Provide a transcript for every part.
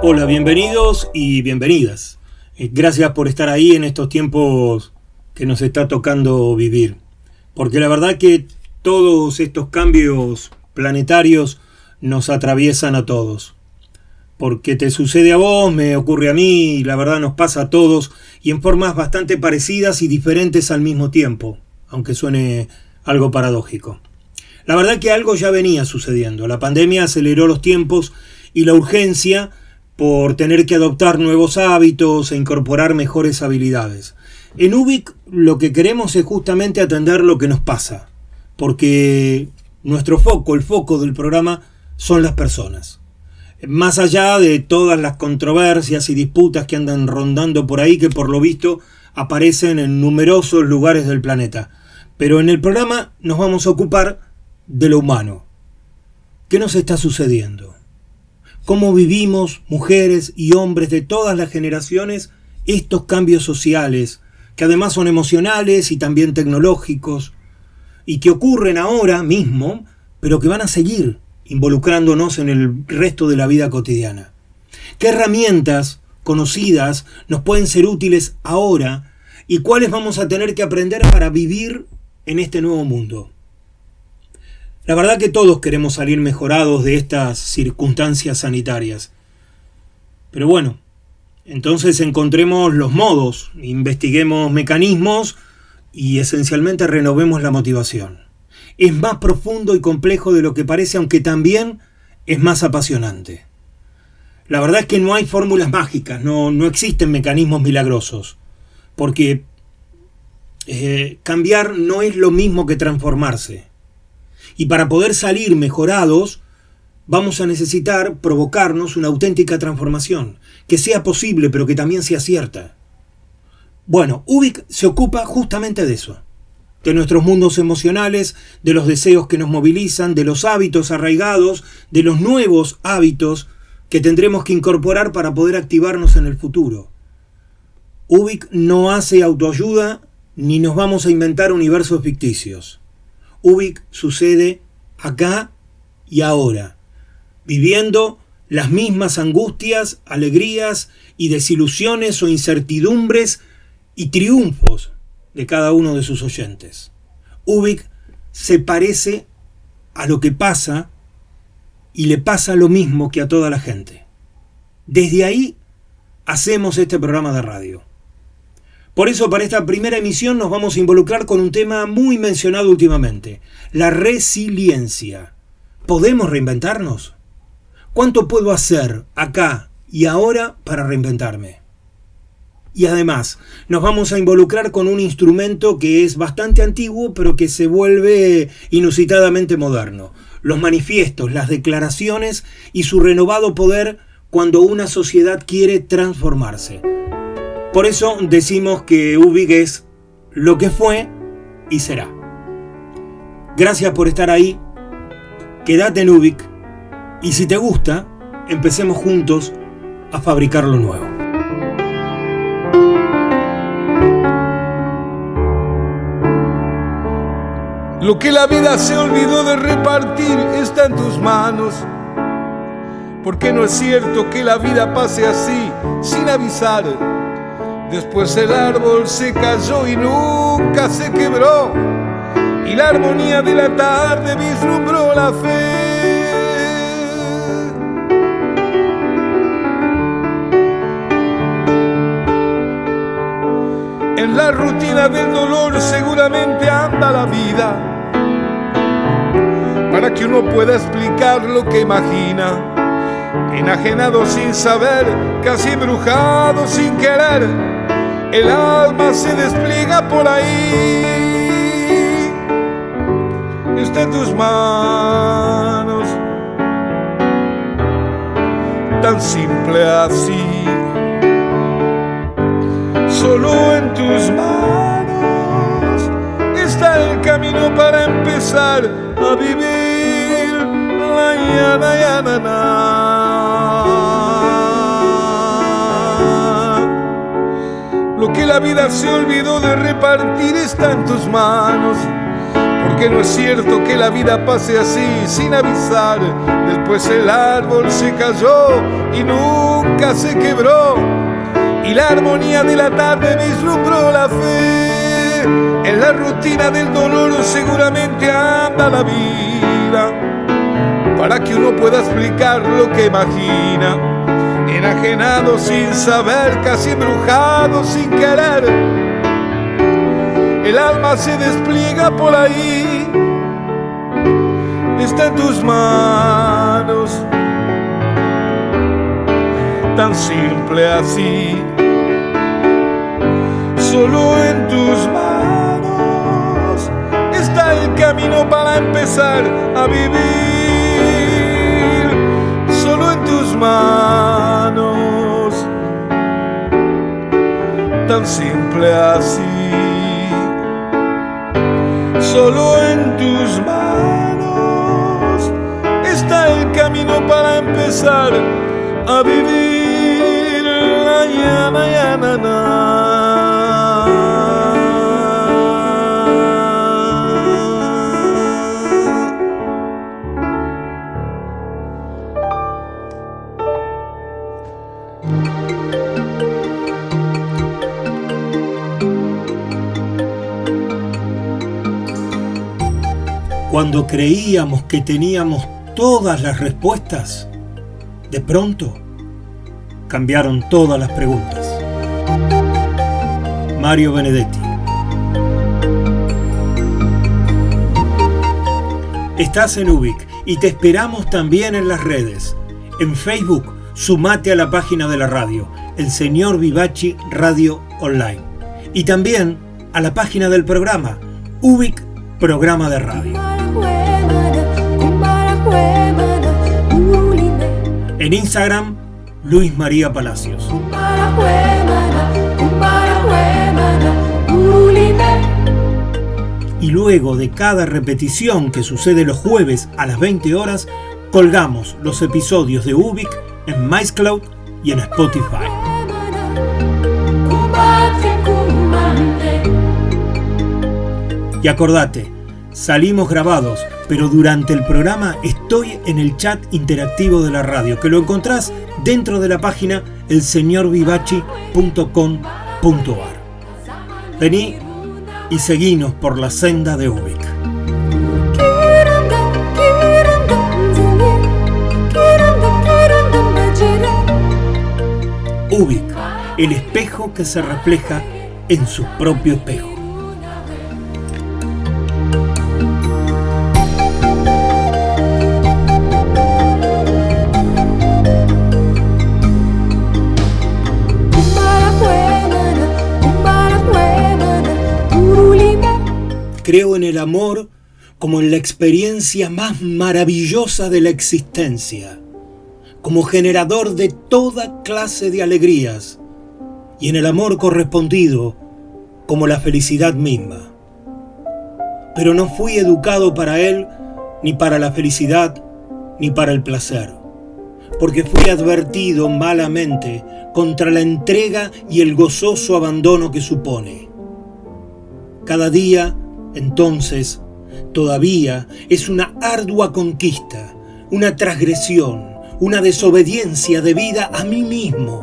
Hola, bienvenidos y bienvenidas. Eh, gracias por estar ahí en estos tiempos que nos está tocando vivir. Porque la verdad que todos estos cambios planetarios nos atraviesan a todos. Porque te sucede a vos, me ocurre a mí, y la verdad nos pasa a todos, y en formas bastante parecidas y diferentes al mismo tiempo, aunque suene algo paradójico. La verdad que algo ya venía sucediendo. La pandemia aceleró los tiempos y la urgencia por tener que adoptar nuevos hábitos e incorporar mejores habilidades. En Ubic lo que queremos es justamente atender lo que nos pasa, porque nuestro foco, el foco del programa, son las personas. Más allá de todas las controversias y disputas que andan rondando por ahí, que por lo visto aparecen en numerosos lugares del planeta. Pero en el programa nos vamos a ocupar de lo humano. ¿Qué nos está sucediendo? Cómo vivimos, mujeres y hombres de todas las generaciones, estos cambios sociales, que además son emocionales y también tecnológicos, y que ocurren ahora mismo, pero que van a seguir involucrándonos en el resto de la vida cotidiana. ¿Qué herramientas conocidas nos pueden ser útiles ahora y cuáles vamos a tener que aprender para vivir en este nuevo mundo? La verdad que todos queremos salir mejorados de estas circunstancias sanitarias. Pero bueno, entonces encontremos los modos, investiguemos mecanismos y esencialmente renovemos la motivación. Es más profundo y complejo de lo que parece, aunque también es más apasionante. La verdad es que no hay fórmulas mágicas, no, no existen mecanismos milagrosos, porque eh, cambiar no es lo mismo que transformarse. Y para poder salir mejorados, vamos a necesitar provocarnos una auténtica transformación, que sea posible pero que también sea cierta. Bueno, Ubik se ocupa justamente de eso, de nuestros mundos emocionales, de los deseos que nos movilizan, de los hábitos arraigados, de los nuevos hábitos que tendremos que incorporar para poder activarnos en el futuro. Ubik no hace autoayuda ni nos vamos a inventar universos ficticios. Ubik sucede acá y ahora, viviendo las mismas angustias, alegrías y desilusiones o incertidumbres y triunfos de cada uno de sus oyentes. Ubik se parece a lo que pasa y le pasa lo mismo que a toda la gente. Desde ahí hacemos este programa de radio. Por eso para esta primera emisión nos vamos a involucrar con un tema muy mencionado últimamente, la resiliencia. ¿Podemos reinventarnos? ¿Cuánto puedo hacer acá y ahora para reinventarme? Y además, nos vamos a involucrar con un instrumento que es bastante antiguo, pero que se vuelve inusitadamente moderno. Los manifiestos, las declaraciones y su renovado poder cuando una sociedad quiere transformarse. Por eso decimos que Ubik es lo que fue y será. Gracias por estar ahí. Quédate en Ubik. Y si te gusta, empecemos juntos a fabricar lo nuevo. Lo que la vida se olvidó de repartir está en tus manos. Porque no es cierto que la vida pase así, sin avisar Después el árbol se cayó y nunca se quebró. Y la armonía de la tarde vislumbró la fe. En la rutina del dolor seguramente anda la vida para que uno pueda explicar lo que imagina. Enajenado sin saber, casi embrujado sin querer, el alma se despliega por ahí. Está en tus manos, tan simple así solo en tus manos está el camino para empezar a vivir. La ya, Lo que la vida se olvidó de repartir está en tus manos. Porque no es cierto que la vida pase así sin avisar. Después el árbol se cayó y nunca se quebró y la armonía de la tarde vislumbró la fe. En la rutina del dolor seguramente anda la vida para que uno pueda explicar lo que imagina. Enajenado sin saber, casi embrujado sin querer. El alma se despliega por ahí, está en tus manos tan simple así. Solo en tus manos está el camino para empezar a vivir. Solo en tus manos, tan simple así. Solo en tus manos está el camino para empezar a vivir. Cuando creíamos que teníamos todas las respuestas, de pronto cambiaron todas las preguntas. Mario Benedetti. Estás en Ubic y te esperamos también en las redes. En Facebook, sumate a la página de la radio, El Señor Vivachi Radio Online. Y también a la página del programa, Ubic Programa de Radio. En Instagram, Luis María Palacios. Y luego de cada repetición que sucede los jueves a las 20 horas, colgamos los episodios de Ubic en MyScloud y en Spotify. Y acordate, salimos grabados pero durante el programa estoy en el chat interactivo de la radio, que lo encontrás dentro de la página elseñorvivachi.com.ar. Vení y seguinos por la senda de Ubik. Ubik, el espejo que se refleja en su propio espejo. Creo en el amor como en la experiencia más maravillosa de la existencia, como generador de toda clase de alegrías, y en el amor correspondido como la felicidad misma. Pero no fui educado para él, ni para la felicidad, ni para el placer, porque fui advertido malamente contra la entrega y el gozoso abandono que supone. Cada día entonces, todavía es una ardua conquista, una transgresión, una desobediencia debida a mí mismo,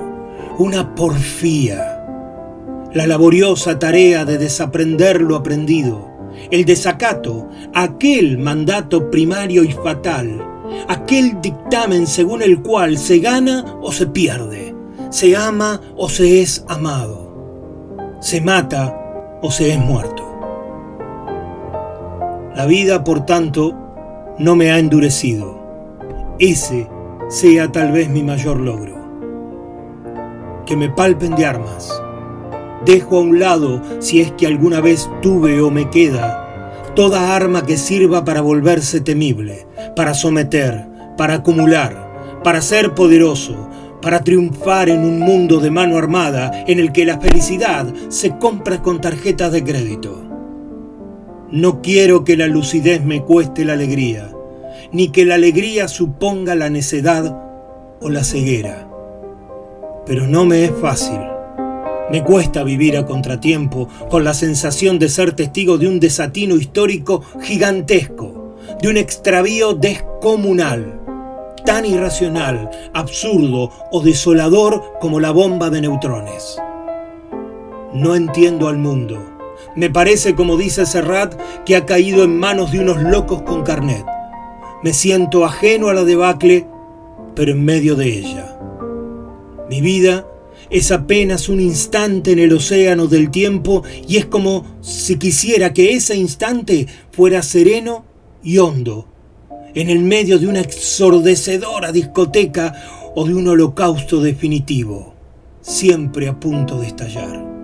una porfía. La laboriosa tarea de desaprender lo aprendido, el desacato, aquel mandato primario y fatal, aquel dictamen según el cual se gana o se pierde, se ama o se es amado. se mata o se es muerto. La vida, por tanto, no me ha endurecido. Ese sea tal vez mi mayor logro. Que me palpen de armas. Dejo a un lado, si es que alguna vez tuve o me queda, toda arma que sirva para volverse temible, para someter, para acumular, para ser poderoso, para triunfar en un mundo de mano armada en el que la felicidad se compra con tarjetas de crédito. No quiero que la lucidez me cueste la alegría, ni que la alegría suponga la necedad o la ceguera. Pero no me es fácil. Me cuesta vivir a contratiempo con la sensación de ser testigo de un desatino histórico gigantesco, de un extravío descomunal, tan irracional, absurdo o desolador como la bomba de neutrones. No entiendo al mundo. Me parece, como dice Serrat, que ha caído en manos de unos locos con carnet. Me siento ajeno a la debacle, pero en medio de ella. Mi vida es apenas un instante en el océano del tiempo y es como si quisiera que ese instante fuera sereno y hondo, en el medio de una exordecedora discoteca o de un holocausto definitivo, siempre a punto de estallar.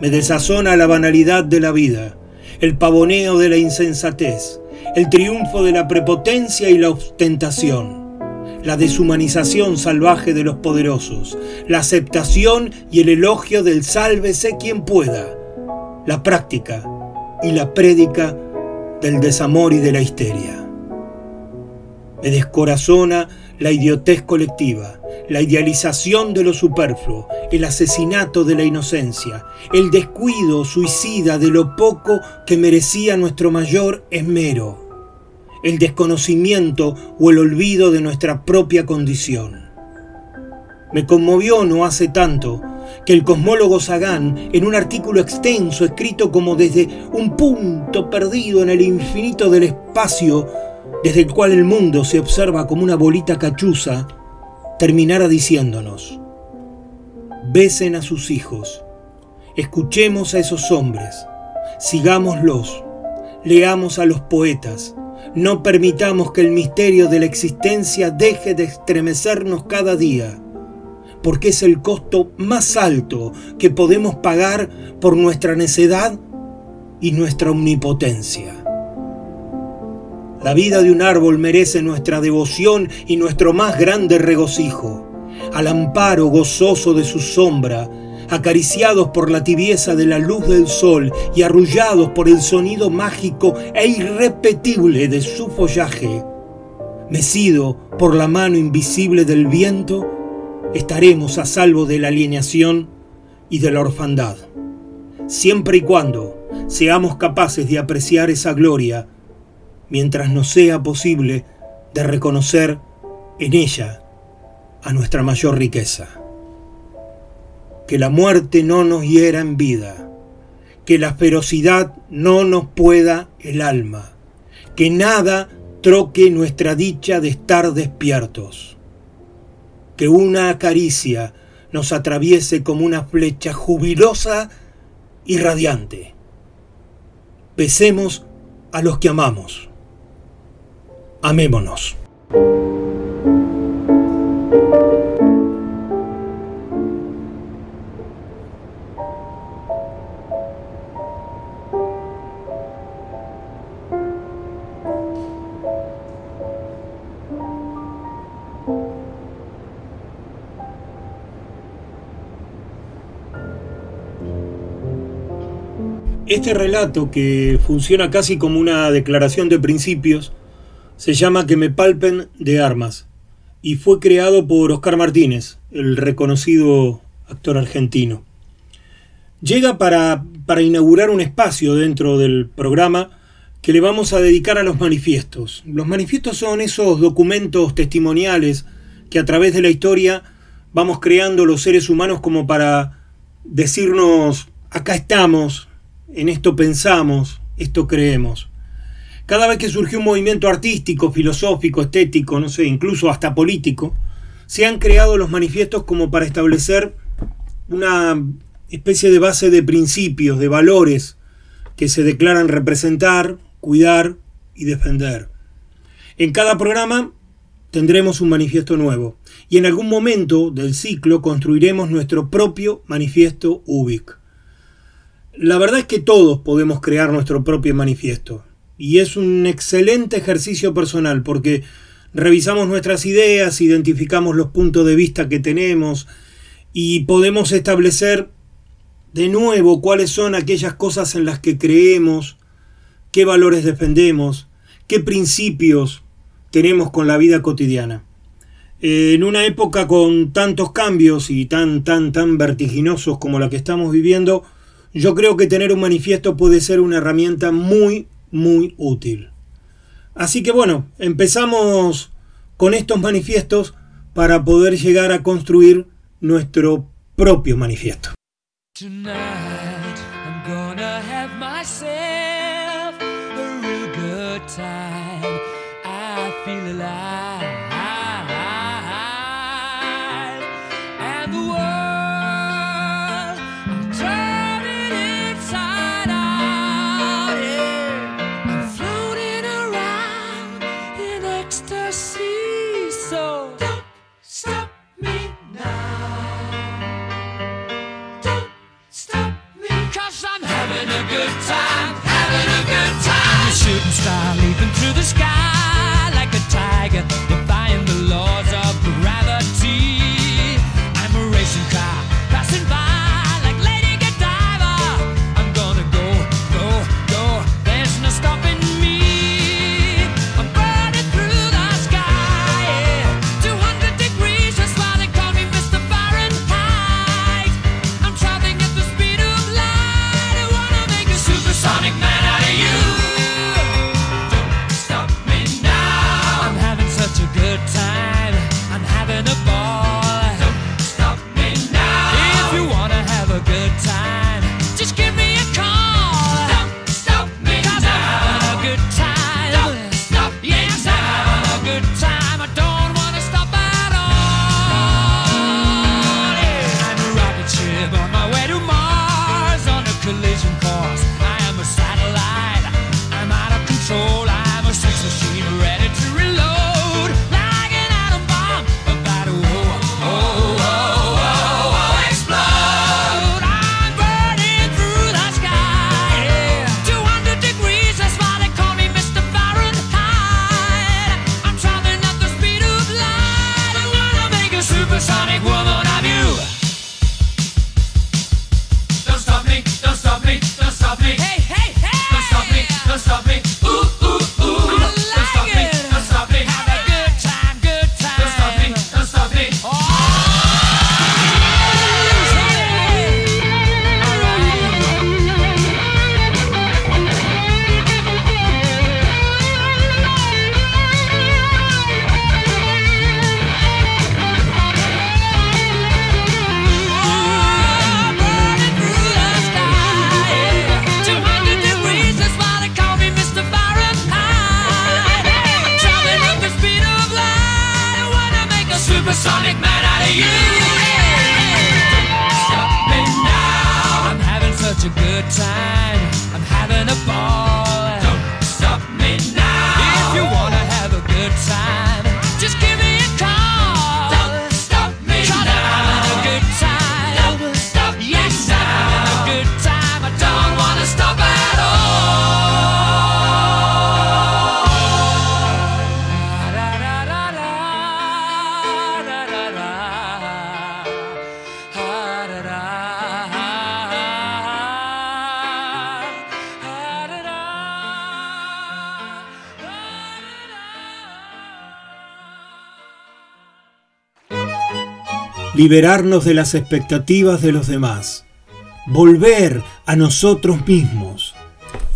Me desazona la banalidad de la vida, el pavoneo de la insensatez, el triunfo de la prepotencia y la ostentación la deshumanización salvaje de los poderosos, la aceptación y el elogio del sálvese quien pueda, la práctica y la prédica del desamor y de la histeria. Me descorazona la idiotez colectiva, la idealización de lo superfluo, el asesinato de la inocencia, el descuido suicida de lo poco que merecía nuestro mayor esmero el desconocimiento o el olvido de nuestra propia condición. Me conmovió no hace tanto que el cosmólogo Sagan, en un artículo extenso escrito como desde un punto perdido en el infinito del espacio, desde el cual el mundo se observa como una bolita cachuza, terminara diciéndonos, besen a sus hijos, escuchemos a esos hombres, sigámoslos, leamos a los poetas, no permitamos que el misterio de la existencia deje de estremecernos cada día, porque es el costo más alto que podemos pagar por nuestra necedad y nuestra omnipotencia. La vida de un árbol merece nuestra devoción y nuestro más grande regocijo. Al amparo gozoso de su sombra, acariciados por la tibieza de la luz del sol y arrullados por el sonido mágico e irrepetible de su follaje, mecido por la mano invisible del viento, estaremos a salvo de la alienación y de la orfandad, siempre y cuando seamos capaces de apreciar esa gloria, mientras nos sea posible de reconocer en ella a nuestra mayor riqueza que la muerte no nos hiera en vida, que la ferocidad no nos pueda el alma, que nada troque nuestra dicha de estar despiertos, que una caricia nos atraviese como una flecha jubilosa y radiante. Pesemos a los que amamos. Amémonos. Este relato, que funciona casi como una declaración de principios, se llama Que me palpen de armas y fue creado por Oscar Martínez, el reconocido actor argentino. Llega para, para inaugurar un espacio dentro del programa que le vamos a dedicar a los manifiestos. Los manifiestos son esos documentos testimoniales que a través de la historia vamos creando los seres humanos como para decirnos, acá estamos, en esto pensamos, esto creemos. Cada vez que surgió un movimiento artístico, filosófico, estético, no sé, incluso hasta político, se han creado los manifiestos como para establecer una especie de base de principios, de valores que se declaran representar, cuidar y defender. En cada programa tendremos un manifiesto nuevo y en algún momento del ciclo construiremos nuestro propio manifiesto UBIC. La verdad es que todos podemos crear nuestro propio manifiesto y es un excelente ejercicio personal porque revisamos nuestras ideas, identificamos los puntos de vista que tenemos y podemos establecer de nuevo cuáles son aquellas cosas en las que creemos, qué valores defendemos, qué principios tenemos con la vida cotidiana. En una época con tantos cambios y tan, tan, tan vertiginosos como la que estamos viviendo, yo creo que tener un manifiesto puede ser una herramienta muy, muy útil. Así que bueno, empezamos con estos manifiestos para poder llegar a construir nuestro propio manifiesto. I'm a shooting star leaping through the sky like a tiger, Liberarnos de las expectativas de los demás. Volver a nosotros mismos.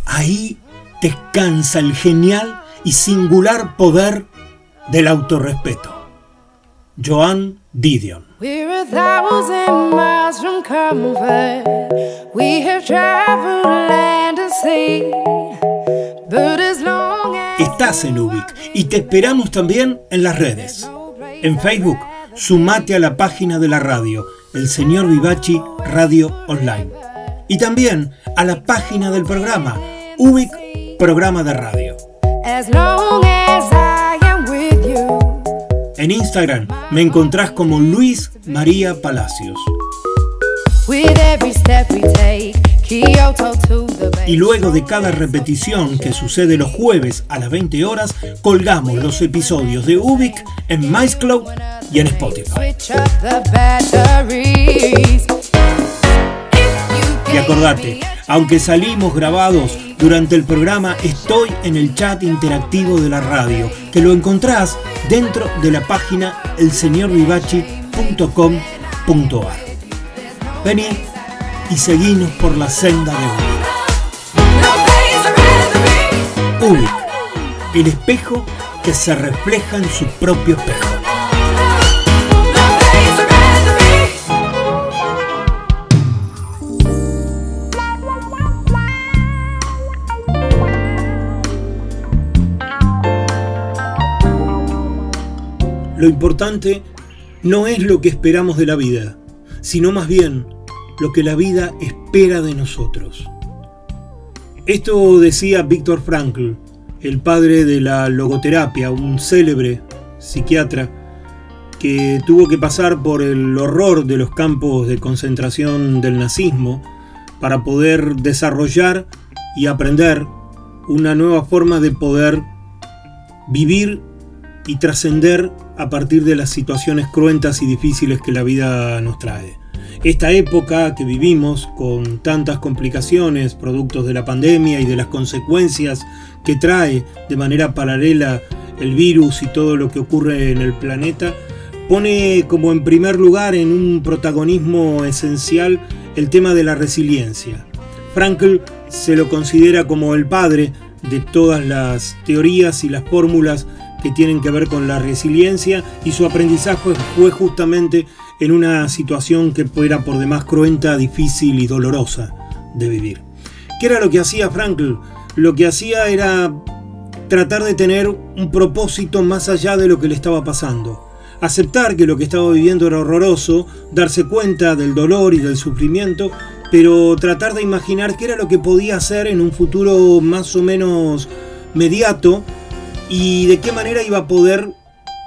Ahí descansa el genial y singular poder del autorrespeto. Joan Didion. We're a thousand miles from comfort. We have traveled land and sea. But as long as Estás en Ubic y te esperamos también en las redes. En Facebook, sumate a la página de la radio el señor Vivachi Radio Online. Y también a la página del programa, UBIC Programa de Radio. En Instagram me encontrás como Luis María Palacios. Y luego de cada repetición que sucede los jueves a las 20 horas, colgamos los episodios de Ubik en MyScloud y en Spotify. Y acordate, aunque salimos grabados durante el programa, estoy en el chat interactivo de la radio, que lo encontrás dentro de la página elseñorvivachi.com.ar. Vení y seguinos por la senda de Uy, Uy, el espejo que se refleja en su propio espejo. Lo importante no es lo que esperamos de la vida, sino más bien lo que la vida espera de nosotros. Esto decía Víctor Frankl, el padre de la logoterapia, un célebre psiquiatra que tuvo que pasar por el horror de los campos de concentración del nazismo para poder desarrollar y aprender una nueva forma de poder vivir y trascender a partir de las situaciones cruentas y difíciles que la vida nos trae. Esta época que vivimos con tantas complicaciones, productos de la pandemia y de las consecuencias que trae de manera paralela el virus y todo lo que ocurre en el planeta, pone como en primer lugar en un protagonismo esencial el tema de la resiliencia. Frankl se lo considera como el padre de todas las teorías y las fórmulas que tienen que ver con la resiliencia y su aprendizaje fue justamente en una situación que era por demás cruenta, difícil y dolorosa de vivir. ¿Qué era lo que hacía Frankl? Lo que hacía era tratar de tener un propósito más allá de lo que le estaba pasando. Aceptar que lo que estaba viviendo era horroroso, darse cuenta del dolor y del sufrimiento, pero tratar de imaginar qué era lo que podía hacer en un futuro más o menos mediato y de qué manera iba a poder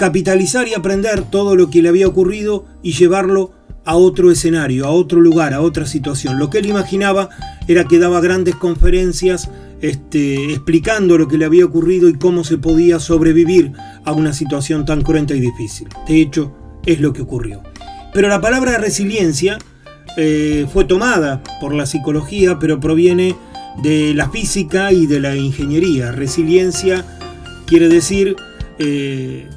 capitalizar y aprender todo lo que le había ocurrido y llevarlo a otro escenario, a otro lugar, a otra situación. Lo que él imaginaba era que daba grandes conferencias este, explicando lo que le había ocurrido y cómo se podía sobrevivir a una situación tan cruenta y difícil. De hecho, es lo que ocurrió. Pero la palabra resiliencia eh, fue tomada por la psicología, pero proviene de la física y de la ingeniería. Resiliencia quiere decir eh,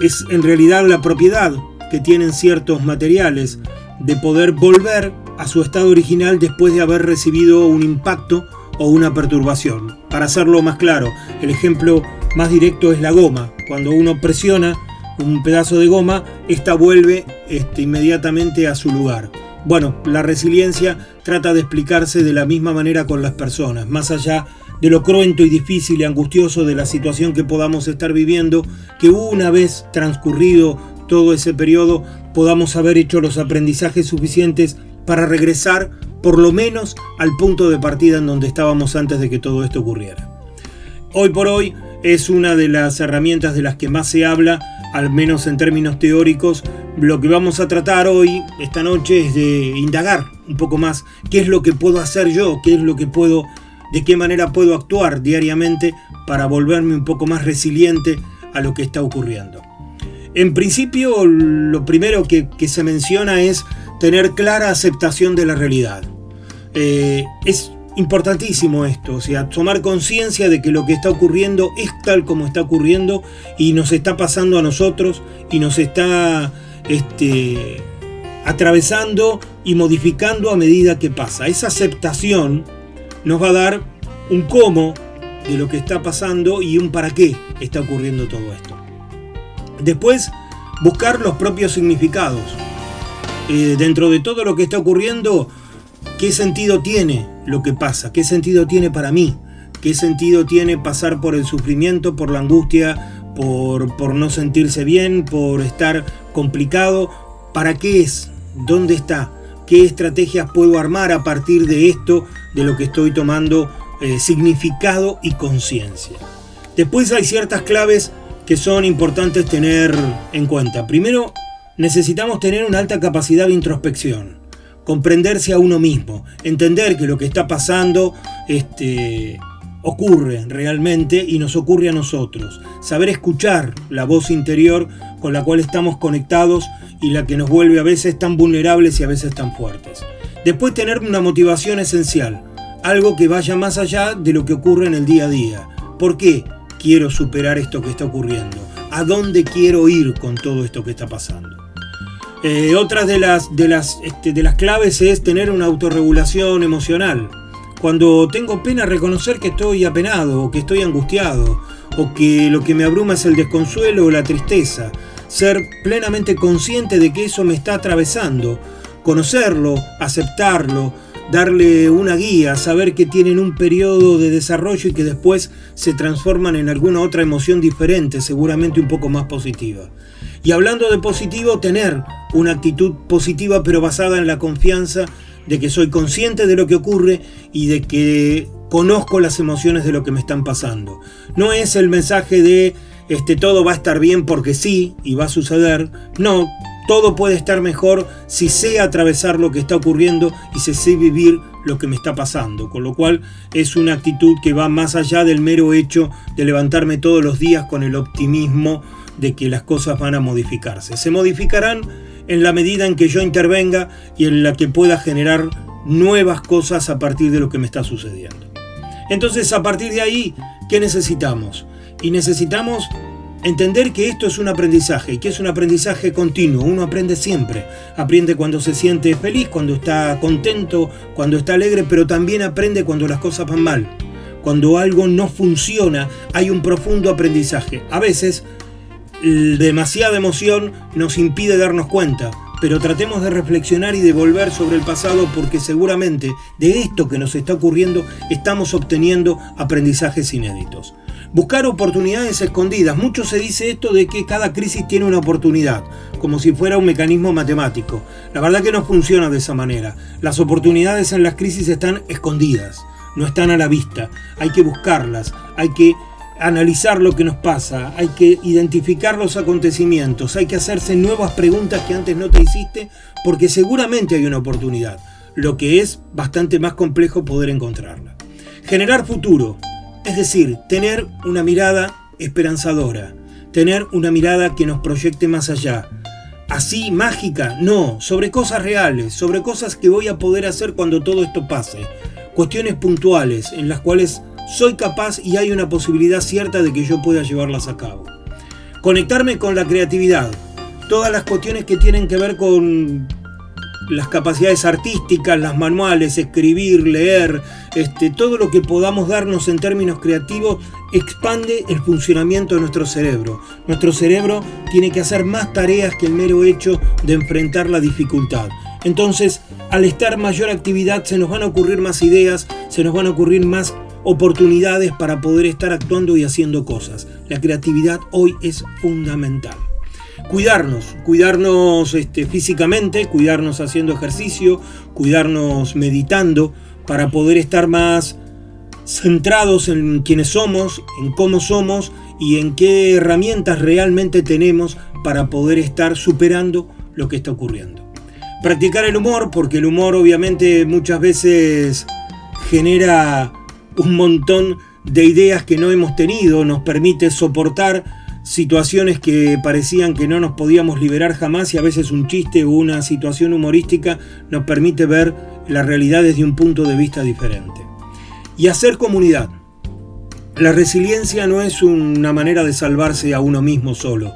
es en realidad la propiedad que tienen ciertos materiales de poder volver a su estado original después de haber recibido un impacto o una perturbación. Para hacerlo más claro, el ejemplo más directo es la goma. Cuando uno presiona un pedazo de goma, esta vuelve este, inmediatamente a su lugar. Bueno, la resiliencia trata de explicarse de la misma manera con las personas, más allá de lo cruento y difícil y angustioso de la situación que podamos estar viviendo, que una vez transcurrido todo ese periodo podamos haber hecho los aprendizajes suficientes para regresar por lo menos al punto de partida en donde estábamos antes de que todo esto ocurriera. Hoy por hoy es una de las herramientas de las que más se habla, al menos en términos teóricos. Lo que vamos a tratar hoy, esta noche, es de indagar un poco más qué es lo que puedo hacer yo, qué es lo que puedo de qué manera puedo actuar diariamente para volverme un poco más resiliente a lo que está ocurriendo. En principio, lo primero que, se menciona es tener clara aceptación de la realidad. Eh, es importantísimo esto, o sea, tomar conciencia de que lo que está ocurriendo es tal como está ocurriendo y nos está pasando a nosotros y nos está este, atravesando y modificando a medida que pasa. Esa aceptación nos va a dar un cómo de lo que está pasando y un para qué está ocurriendo todo esto. Después, buscar los propios significados. Eh, dentro de todo lo que está ocurriendo, ¿qué sentido tiene lo que pasa? ¿Qué sentido tiene para mí? ¿Qué sentido tiene pasar por el sufrimiento, por la angustia, por, por no sentirse bien, por estar complicado? ¿Para qué es ¿Dónde está? ¿Qué estrategias puedo armar a partir de esto, de lo que estoy tomando eh, significado y conciencia? Después hay ciertas claves que son importantes tener en cuenta. Primero, necesitamos tener una alta capacidad de introspección, comprenderse a uno mismo, entender que lo que está pasando este, ocurre realmente y nos ocurre a nosotros. Saber escuchar la voz interior con la cual estamos conectados y la que nos vuelve a veces tan vulnerables y a veces tan fuertes. Después tener una motivación esencial, algo que vaya más allá de lo que ocurre en el día a día. ¿Por qué? quiero superar esto que está ocurriendo? ¿A dónde quiero ir con todo esto que está pasando? Eh, otra de las, de, las, este, de las claves es tener una autorregulación emocional. Cuando tengo pena, reconocer que estoy apenado, o que estoy angustiado, o que lo que me abruma es el desconsuelo o la tristeza. Ser plenamente consciente de que eso me está atravesando. Conocerlo, aceptarlo, darle una guía, saber que tienen un periodo de desarrollo y que después se transforman en alguna otra emoción diferente, seguramente un poco más positiva. Y hablando de positivo, tener una actitud positiva pero basada en la confianza de que soy consciente de lo que ocurre y de que conozco las emociones de lo que me están pasando. No es el mensaje de este todo va a estar bien porque sí y va a suceder. No, todo puede estar mejor si sé atravesar lo que está ocurriendo y si sé vivir lo que me está pasando. Con lo cual es una actitud que va más allá del mero hecho de levantarme todos los días con el optimismo de que las cosas van a modificarse. Se modificarán en la medida en que yo intervenga y en la que pueda generar nuevas cosas a partir de lo que me está sucediendo. Entonces, a partir de ahí, ¿qué necesitamos? Y necesitamos Entender que esto es un aprendizaje y que es un aprendizaje continuo, uno aprende siempre. Aprende cuando se siente feliz, cuando está contento, cuando está alegre, pero también aprende cuando las cosas van mal. Cuando algo no funciona, hay un profundo aprendizaje. A veces, demasiada emoción nos impide darnos cuenta, pero tratemos de reflexionar y de volver sobre el pasado porque seguramente de esto que nos está ocurriendo estamos obteniendo aprendizajes inéditos. Buscar oportunidades escondidas. Mucho se dice esto de que cada crisis tiene una oportunidad, como si fuera un mecanismo matemático. La verdad que no funciona de esa manera. Las oportunidades en las crisis están escondidas, no están a la vista. Hay que buscarlas, hay que analizar lo que nos pasa, hay que identificar los acontecimientos, hay que hacerse nuevas preguntas que antes no te hiciste porque seguramente hay una oportunidad, lo que es bastante más complejo poder encontrarla. Generar futuro. Es decir, tener una mirada esperanzadora, tener una mirada que nos proyecte más allá. Así mágica, no, sobre cosas reales, sobre cosas que voy a poder hacer cuando todo esto pase. Cuestiones puntuales en las cuales soy capaz y hay una posibilidad cierta de que yo pueda llevarlas a cabo. Conectarme con la creatividad, todas las cuestiones que tienen que ver con las capacidades artísticas, las manuales, escribir, leer, este, todo lo que podamos darnos en términos creativos expande el funcionamiento de nuestro cerebro. Nuestro cerebro tiene que hacer más tareas que el mero hecho de enfrentar la dificultad. Entonces, al estar mayor actividad, se nos van a ocurrir más ideas, se nos van a ocurrir más oportunidades para poder estar actuando y haciendo cosas. La creatividad hoy es fundamental cuidarnos, cuidarnos este, físicamente, cuidarnos haciendo ejercicio, cuidarnos meditando, para poder estar más centrados en quienes somos, en cómo somos y en qué herramientas realmente tenemos para poder estar superando lo que está ocurriendo. Practicar el humor, porque el humor obviamente muchas veces genera un montón de ideas que no hemos tenido, nos permite soportar situaciones que parecían que no nos podíamos liberar jamás y a veces un chiste o una situación humorística nos permite ver la realidad desde un punto de vista diferente. Y hacer comunidad. La resiliencia no es una manera de salvarse a uno mismo solo.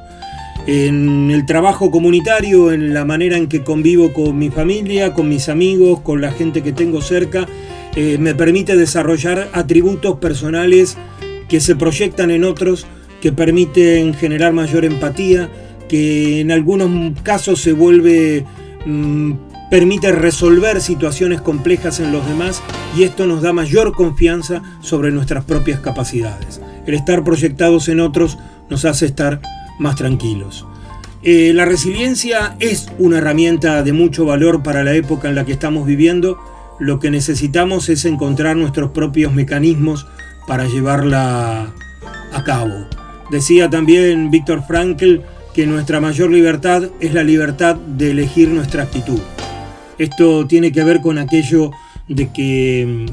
En el trabajo comunitario, en la manera en que convivo con mi familia, con mis amigos, con la gente que tengo cerca, eh, me permite desarrollar atributos personales que se proyectan en otros que permiten generar mayor empatía, que en algunos casos se vuelve, mm, permite resolver situaciones complejas en los demás y esto nos da mayor confianza sobre nuestras propias capacidades. El estar proyectados en otros nos hace estar más tranquilos. Eh, la resiliencia es una herramienta de mucho valor para la época en la que estamos viviendo. Lo que necesitamos es encontrar nuestros propios mecanismos para llevarla a cabo. Decía también Víctor Frankl que nuestra mayor libertad es la libertad de elegir nuestra actitud. Esto tiene que ver con aquello de que mm,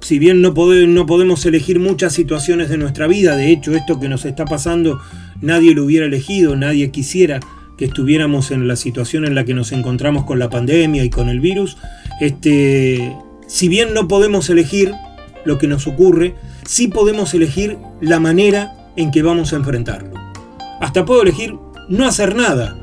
si bien no, no podemos elegir muchas situaciones de nuestra vida, de hecho esto que nos está pasando nadie lo hubiera elegido, nadie quisiera que estuviéramos en la situación en la que nos encontramos con la pandemia y con el virus, este, si bien no podemos elegir lo que nos ocurre, sí podemos elegir la manera en que vamos a enfrentarlo. Hasta puedo elegir no hacer nada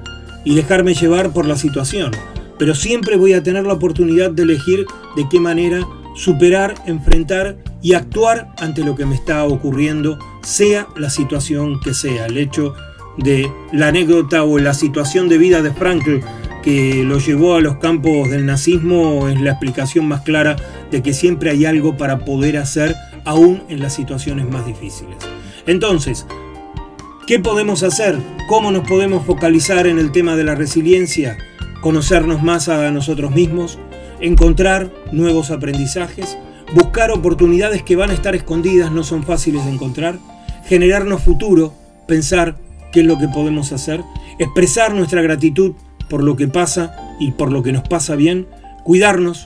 y dejarme llevar por la situación, pero siempre voy a tener la oportunidad de elegir de qué manera superar, enfrentar y actuar ante lo que me está ocurriendo, sea la situación que sea. El hecho de la anécdota o la situación de vida de Frankl que lo llevó a los campos del nazismo es la explicación más clara de que siempre hay algo para poder hacer aún en las situaciones más difíciles. Entonces, ¿qué podemos hacer? ¿Cómo nos podemos focalizar en el tema de la resiliencia? Conocernos más a nosotros mismos, encontrar nuevos aprendizajes, buscar oportunidades que van a estar escondidas, no son fáciles de encontrar, generarnos futuro, pensar qué es lo que podemos hacer, expresar nuestra gratitud por lo que pasa y por lo que nos pasa bien, cuidarnos,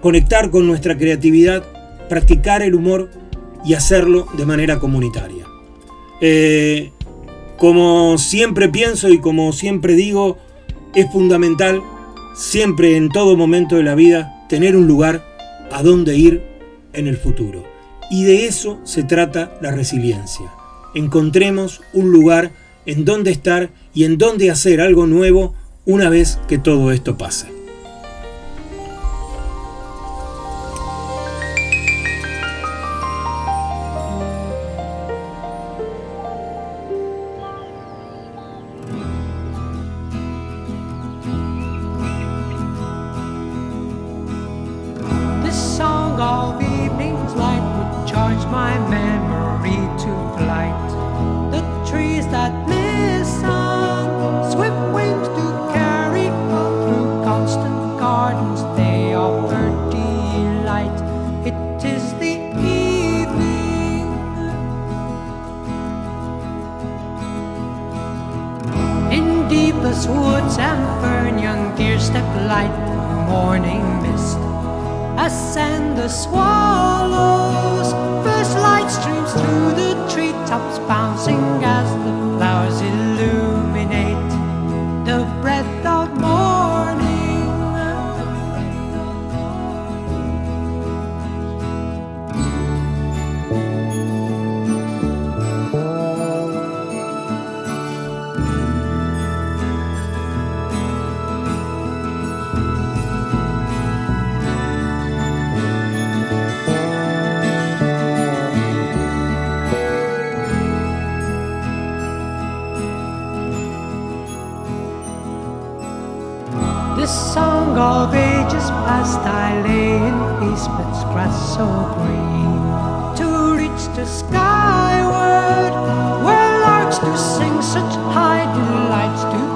conectar con nuestra creatividad, practicar el humor y hacerlo de manera comunitaria. Eh, como siempre pienso y como siempre digo, es fundamental siempre en todo momento de la vida tener un lugar a donde ir en el futuro. Y de eso se trata la resiliencia. Encontremos un lugar en donde estar y en donde hacer algo nuevo una vez que todo esto pase. basement's grass so green. To reach the skyward where larks do sing such high delights. To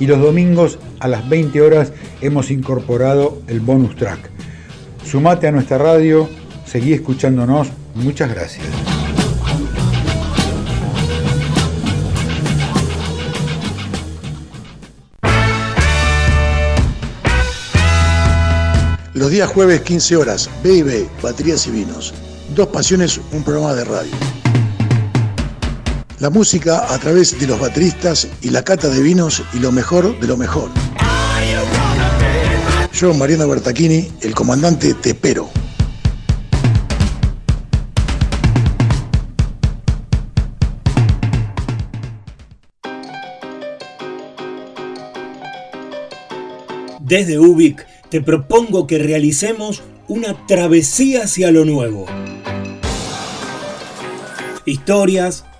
y los domingos a las 20 horas hemos incorporado el bonus track. Sumate a nuestra radio, seguí escuchándonos, muchas gracias. Los días jueves 15 horas, B&B, Baterías y Vinos. Dos Pasiones, un programa de radio la música a través de los bateristas y la cata de vinos y lo mejor de lo mejor. Yo, Mariano Bertachini, el comandante Tepero. Desde Ubik te propongo que realicemos una travesía hacia lo nuevo. Historias,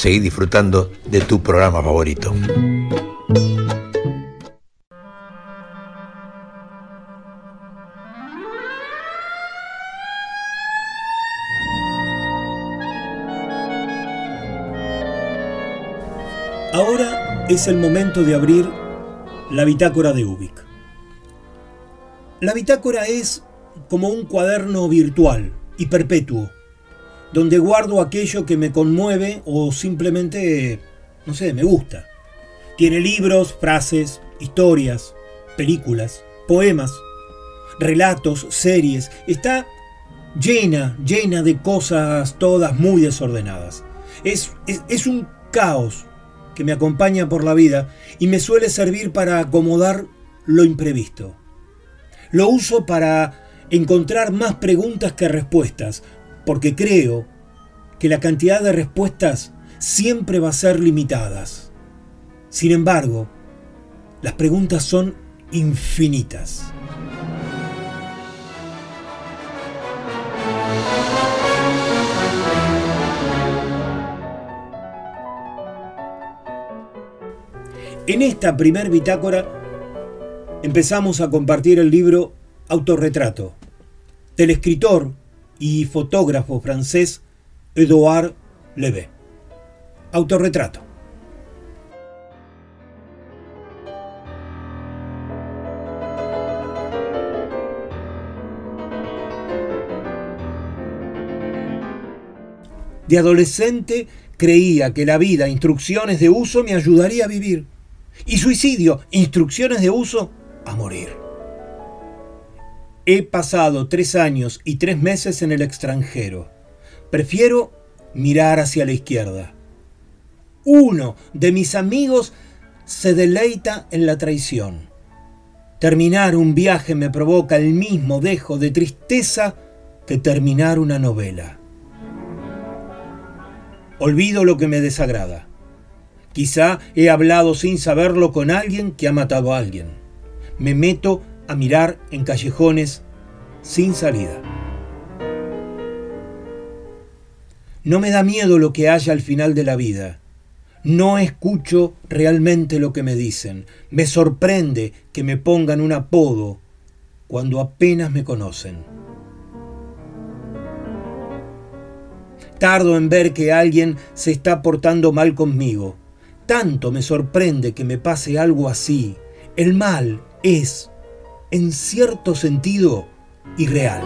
seguí disfrutando de tu programa favorito. Ahora es el momento de abrir la bitácora de Ubik. La bitácora es como un cuaderno virtual y perpetuo donde guardo aquello que me conmueve o simplemente, no sé, me gusta. Tiene libros, frases, historias, películas, poemas, relatos, series. Está llena, llena de cosas todas muy desordenadas. Es, es, es un caos que me acompaña por la vida y me suele servir para acomodar lo imprevisto. Lo uso para encontrar más preguntas que respuestas, porque creo que la cantidad de respuestas siempre va a ser limitadas. Sin embargo, las preguntas son infinitas. En esta primer bitácora empezamos a compartir el libro Autorretrato del escritor y fotógrafo francés Edouard Levé. Autorretrato. De adolescente creía que la vida, instrucciones de uso, me ayudaría a vivir. Y suicidio, instrucciones de uso, a morir. He pasado tres años y tres meses en el extranjero. Prefiero mirar hacia la izquierda. Uno de mis amigos se deleita en la traición. Terminar un viaje me provoca el mismo dejo de tristeza que terminar una novela. Olvido lo que me desagrada. Quizá he hablado sin saberlo con alguien que ha matado a alguien. Me meto a mirar en callejones sin salida. No me da miedo lo que haya al final de la vida. No escucho realmente lo que me dicen. Me sorprende que me pongan un apodo cuando apenas me conocen. Tardo en ver que alguien se está portando mal conmigo. Tanto me sorprende que me pase algo así. El mal es, en cierto sentido, irreal.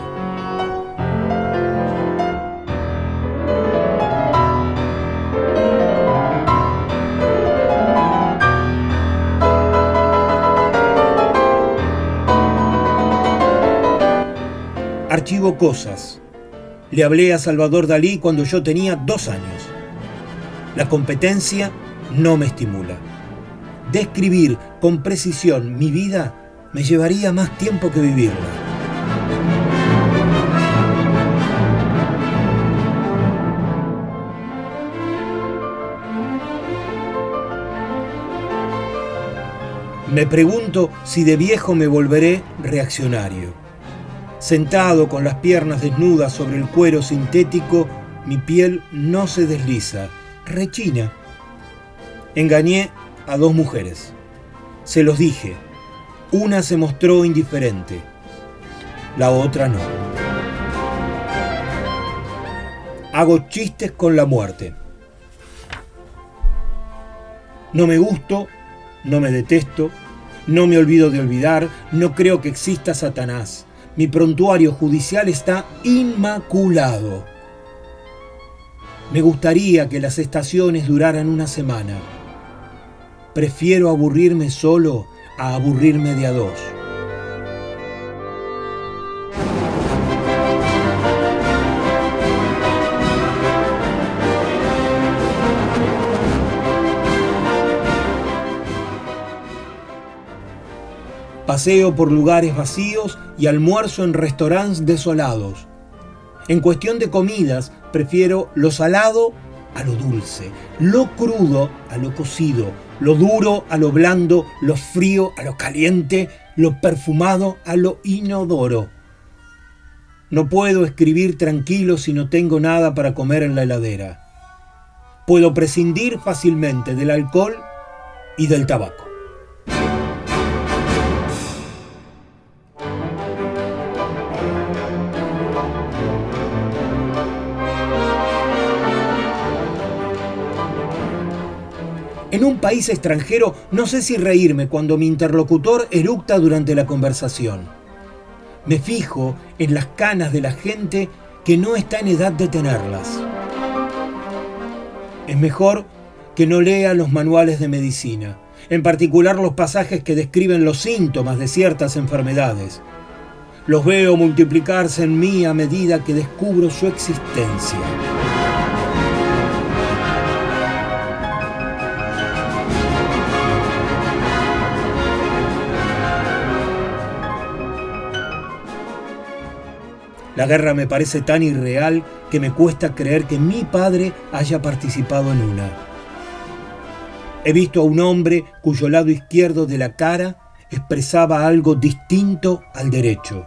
Archivo cosas. Le hablé a Salvador Dalí cuando yo tenía dos años. La competencia no me estimula. Describir con precisión mi vida me llevaría más tiempo que vivirla. Me pregunto si de viejo me volveré reaccionario. Sentado con las piernas desnudas sobre el cuero sintético, mi piel no se desliza, rechina. Engañé a dos mujeres. Se los dije. Una se mostró indiferente, la otra no. Hago chistes con la muerte. No me gusto, no me detesto, no me olvido de olvidar, no creo que exista Satanás. Mi prontuario judicial está inmaculado. Me gustaría que las estaciones duraran una semana. Prefiero aburrirme solo a aburrirme de a dos. Paseo por lugares vacíos y almuerzo en restaurantes desolados. En cuestión de comidas, prefiero lo salado a lo dulce, lo crudo a lo cocido, lo duro a lo blando, lo frío a lo caliente, lo perfumado a lo inodoro. No puedo escribir tranquilo si no tengo nada para comer en la heladera. Puedo prescindir fácilmente del alcohol y del tabaco. En un país extranjero no sé si reírme cuando mi interlocutor eructa durante la conversación. Me fijo en las canas de la gente que no está en edad de tenerlas. Es mejor que no lea los manuales de medicina, en particular los pasajes que describen los síntomas de ciertas enfermedades. Los veo multiplicarse en mí a medida que descubro su existencia. La guerra me parece tan irreal que me cuesta creer que mi padre haya participado en una. He visto a un hombre cuyo lado izquierdo de la cara expresaba algo distinto al derecho.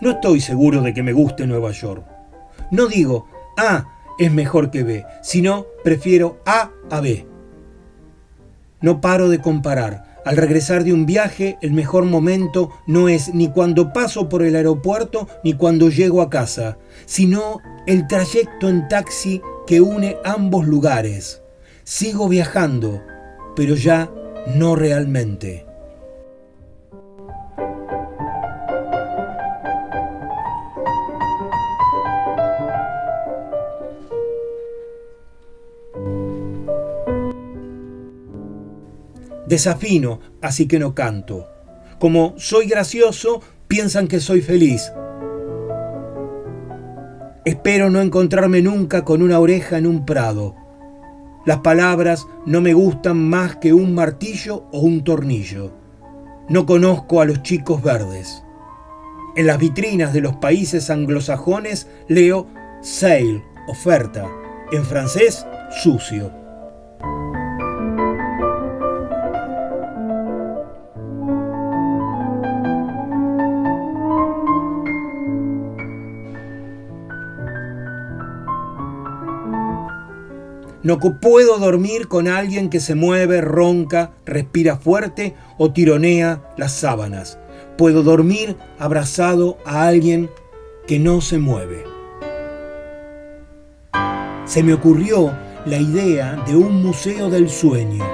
No estoy seguro de que me guste Nueva York. No digo A es mejor que B, sino prefiero A a B. No paro de comparar. Al regresar de un viaje, el mejor momento no es ni cuando paso por el aeropuerto ni cuando llego a casa, sino el trayecto en taxi que une ambos lugares. Sigo viajando, pero ya no realmente. Desafino, así que no canto. Como soy gracioso, piensan que soy feliz. Espero no encontrarme nunca con una oreja en un prado. Las palabras no me gustan más que un martillo o un tornillo. No conozco a los chicos verdes. En las vitrinas de los países anglosajones leo sale, oferta. En francés, sucio. No puedo dormir con alguien que se mueve, ronca, respira fuerte o tironea las sábanas. Puedo dormir abrazado a alguien que no se mueve. Se me ocurrió la idea de un museo del sueño.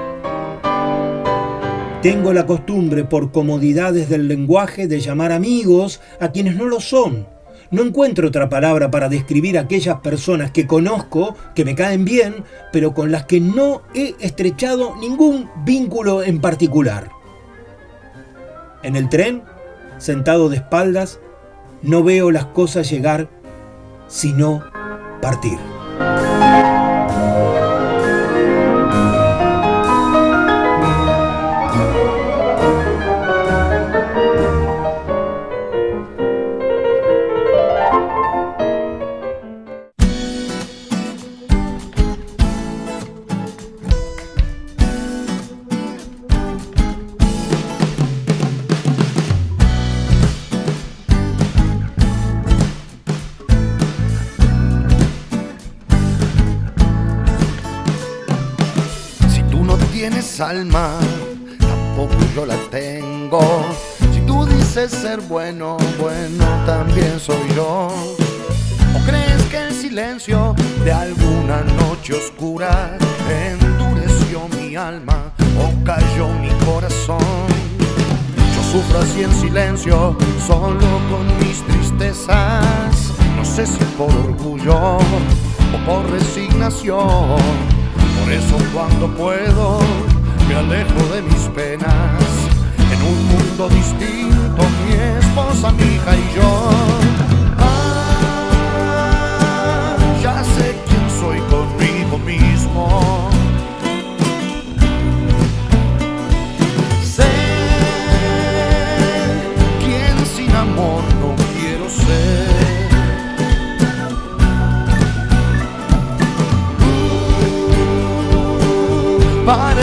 Tengo la costumbre, por comodidades del lenguaje, de llamar amigos a quienes no lo son no encuentro otra palabra para describir a aquellas personas que conozco, que me caen bien, pero con las que no he estrechado ningún vínculo en particular. En el tren, sentado de espaldas, no veo las cosas llegar, sino partir. Alma, tampoco yo la tengo. Si tú dices ser bueno, bueno también soy yo. ¿O crees que el silencio de alguna noche oscura endureció mi alma o cayó mi corazón? Yo sufro así en silencio, solo con mis tristezas. No sé si por orgullo o por resignación. Por eso cuando puedo me alejo de mis penas. En un mundo distinto, mi esposa, mi hija y yo. Ah, ya sé quién soy conmigo mismo. Sé quién sin amor no quiero ser. para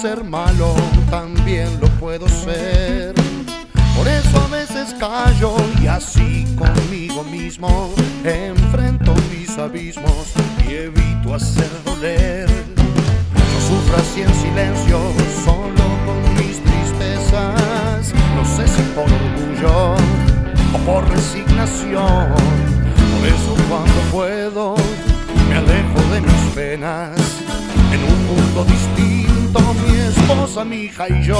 ser malo, también lo puedo ser. Por eso a veces callo y así conmigo mismo enfrento mis abismos y evito hacer doler. Yo sufro así en silencio, solo con mis tristezas. No sé si por orgullo o por resignación. Por eso cuando puedo me alejo de mis penas. En un mundo distinto, mi esposa, mi hija y yo.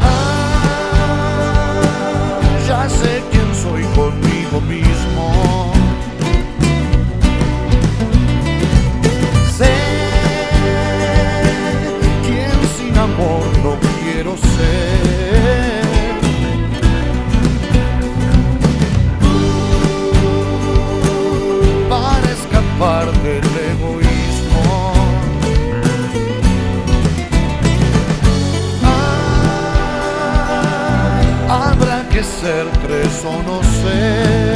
Ah, ya sé quién soy conmigo mismo. Sé quién sin amor no quiero ser. para escapar del ser tres o no ser.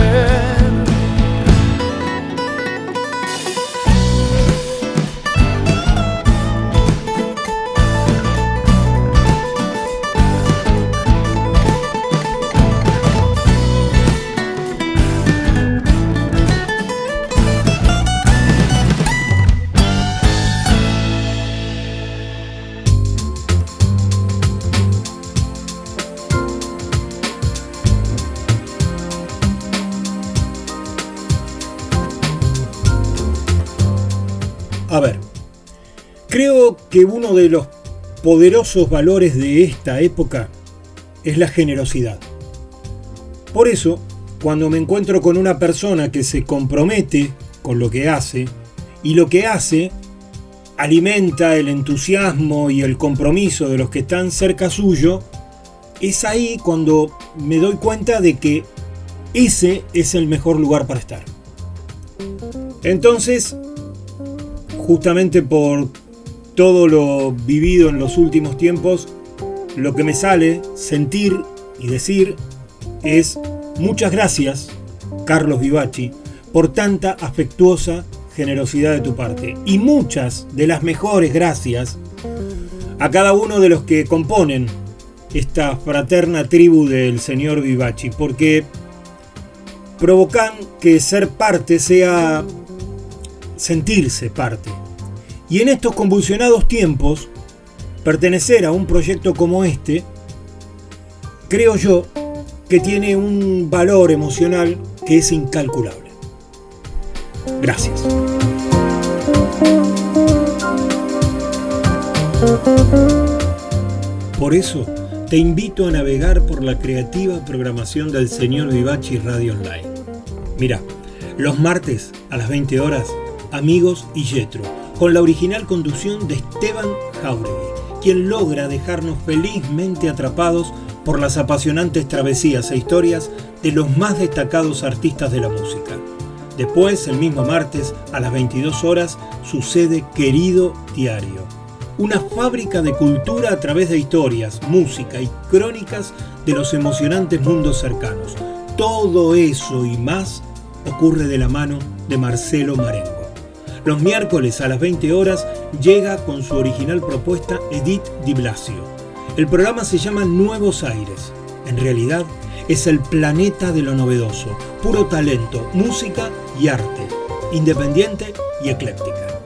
Que uno de los poderosos valores de esta época es la generosidad. Por eso, cuando me encuentro con una persona que se compromete con lo que hace, y lo que hace alimenta el entusiasmo y el compromiso de los que están cerca suyo, es ahí cuando me doy cuenta de que ese es el mejor lugar para estar. Entonces, justamente por todo lo vivido en los últimos tiempos, lo que me sale sentir y decir es muchas gracias, Carlos Vivachi, por tanta afectuosa generosidad de tu parte. Y muchas de las mejores gracias a cada uno de los que componen esta fraterna tribu del señor Vivachi, porque provocan que ser parte sea sentirse parte. Y en estos convulsionados tiempos, pertenecer a un proyecto como este, creo yo que tiene un valor emocional que es incalculable. Gracias. Por eso, te invito a navegar por la creativa programación del señor Vivachi Radio Online. Mira, los martes a las 20 horas, Amigos y Yetro, con la original conducción de Esteban Jauregui, quien logra dejarnos felizmente atrapados por las apasionantes travesías e historias de los más destacados artistas de la música. Después, el mismo martes, a las 22 horas, sucede Querido Diario. Una fábrica de cultura a través de historias, música y crónicas de los emocionantes mundos cercanos. Todo eso y más ocurre de la mano de Marcelo Marengo. Los miércoles a las 20 horas llega con su original propuesta Edith Di Blasio. El programa se llama Nuevos Aires. En realidad, es el planeta de lo novedoso, puro talento, música y arte, independiente y ecléctica.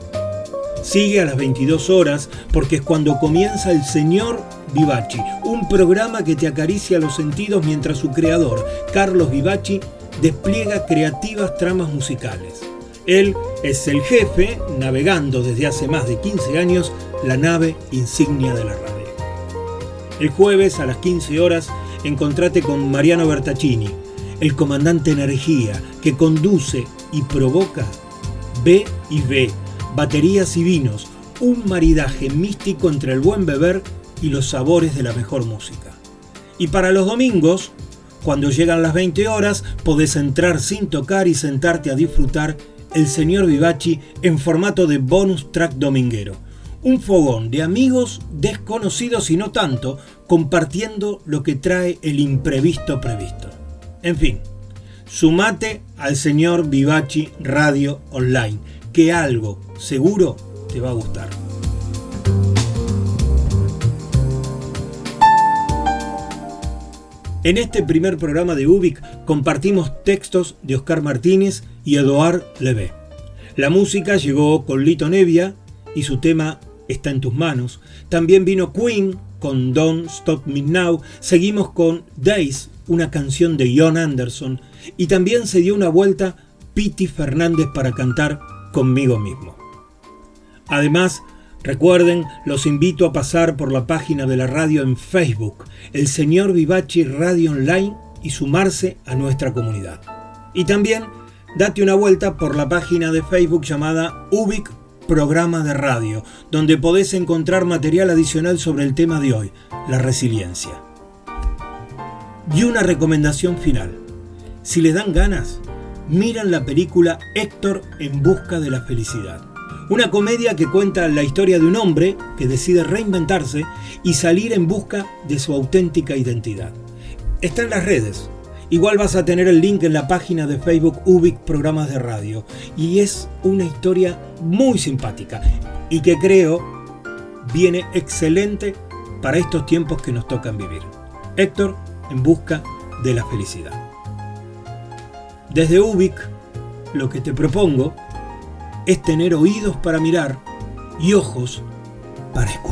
Sigue a las 22 horas porque es cuando comienza el Señor Vivachi, un programa que te acaricia los sentidos mientras su creador, Carlos Vivachi, despliega creativas tramas musicales. Él es el jefe, navegando desde hace más de 15 años la nave insignia de la radio. El jueves a las 15 horas encontrate con Mariano Bertaccini, el comandante energía que conduce y provoca B y B, baterías y vinos, un maridaje místico entre el buen beber y los sabores de la mejor música. Y para los domingos, cuando llegan las 20 horas, podés entrar sin tocar y sentarte a disfrutar el señor Vivachi en formato de bonus track dominguero un fogón de amigos desconocidos y no tanto, compartiendo lo que trae el imprevisto previsto. En fin, sumate al señor Vivachi Radio Online, que algo seguro te va a gustar. En este primer programa de Ubik compartimos textos de Oscar Martínez y Eduard Levé. La música llegó con Lito Nevia y su tema está en tus manos. También vino Queen con Don't Stop Me Now. Seguimos con Days, una canción de John Anderson. Y también se dio una vuelta Piti Fernández para cantar conmigo mismo. Además, recuerden, los invito a pasar por la página de la radio en Facebook, el señor Vivachi Radio Online, y sumarse a nuestra comunidad. Y también date una vuelta por la página de Facebook llamada Ubic programa de radio, donde podés encontrar material adicional sobre el tema de hoy, la resiliencia. Y una recomendación final. Si les dan ganas, miran la película Héctor en busca de la felicidad. Una comedia que cuenta la historia de un hombre que decide reinventarse y salir en busca de su auténtica identidad. Está en las redes, Igual vas a tener el link en la página de Facebook Ubic Programas de Radio. Y es una historia muy simpática y que creo viene excelente para estos tiempos que nos tocan vivir. Héctor en busca de la felicidad. Desde Ubic, lo que te propongo es tener oídos para mirar y ojos para escuchar.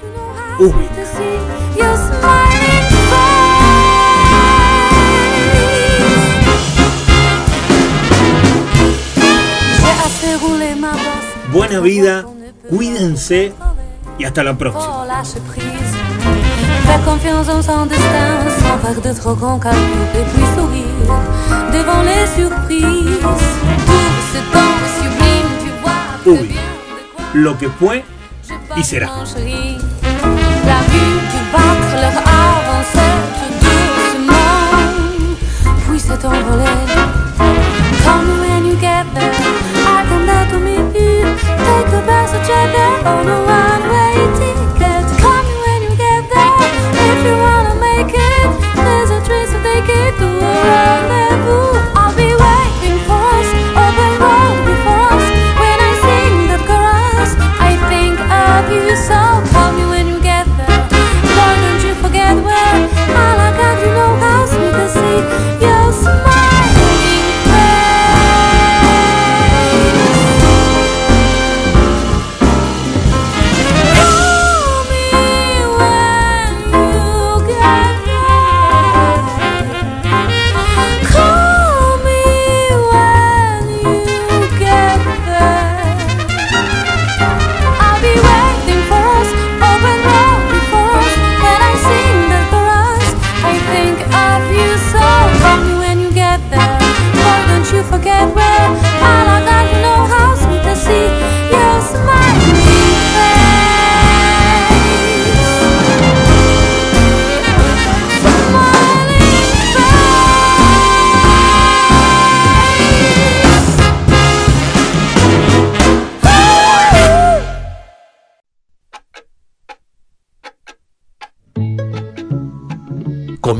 Ubik. Buena vida, cuídense y hasta la próxima. Faire confiance en son destin sans faire de trop grands sourire devant les surprises. Ce temps sublime, Uy, lo que fue y será. Battre leur avancée tout doucement, puis s'est envolé. Call me when you get there. I come there to meet you. Take the bus together on a one-way ticket. Come when you get there. If you wanna make it, there's a train so take it to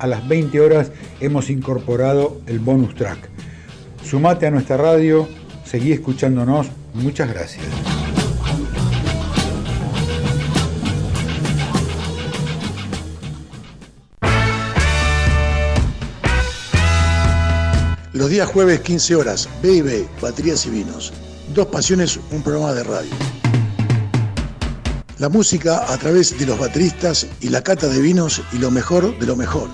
a las 20 horas hemos incorporado el bonus track. Sumate a nuestra radio, seguí escuchándonos. Muchas gracias. Los días jueves 15 horas, B&B, Baterías y Vinos. Dos Pasiones, un programa de radio. La música a través de los bateristas y la cata de vinos y lo mejor de lo mejor.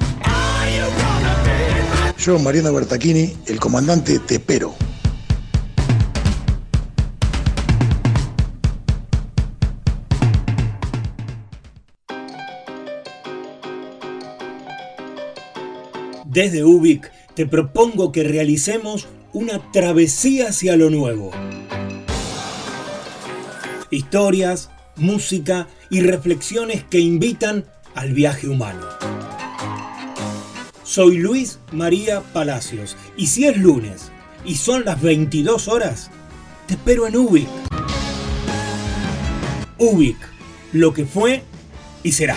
Yo, Mariano Bertachini, el comandante Tepero. Desde Ubik te propongo que realicemos una travesía hacia lo nuevo. Historias, música y reflexiones que invitan al viaje humano. Soy Luis María Palacios y si es lunes y son las 22 horas, te espero en Ubik. Ubik, lo que fue y será.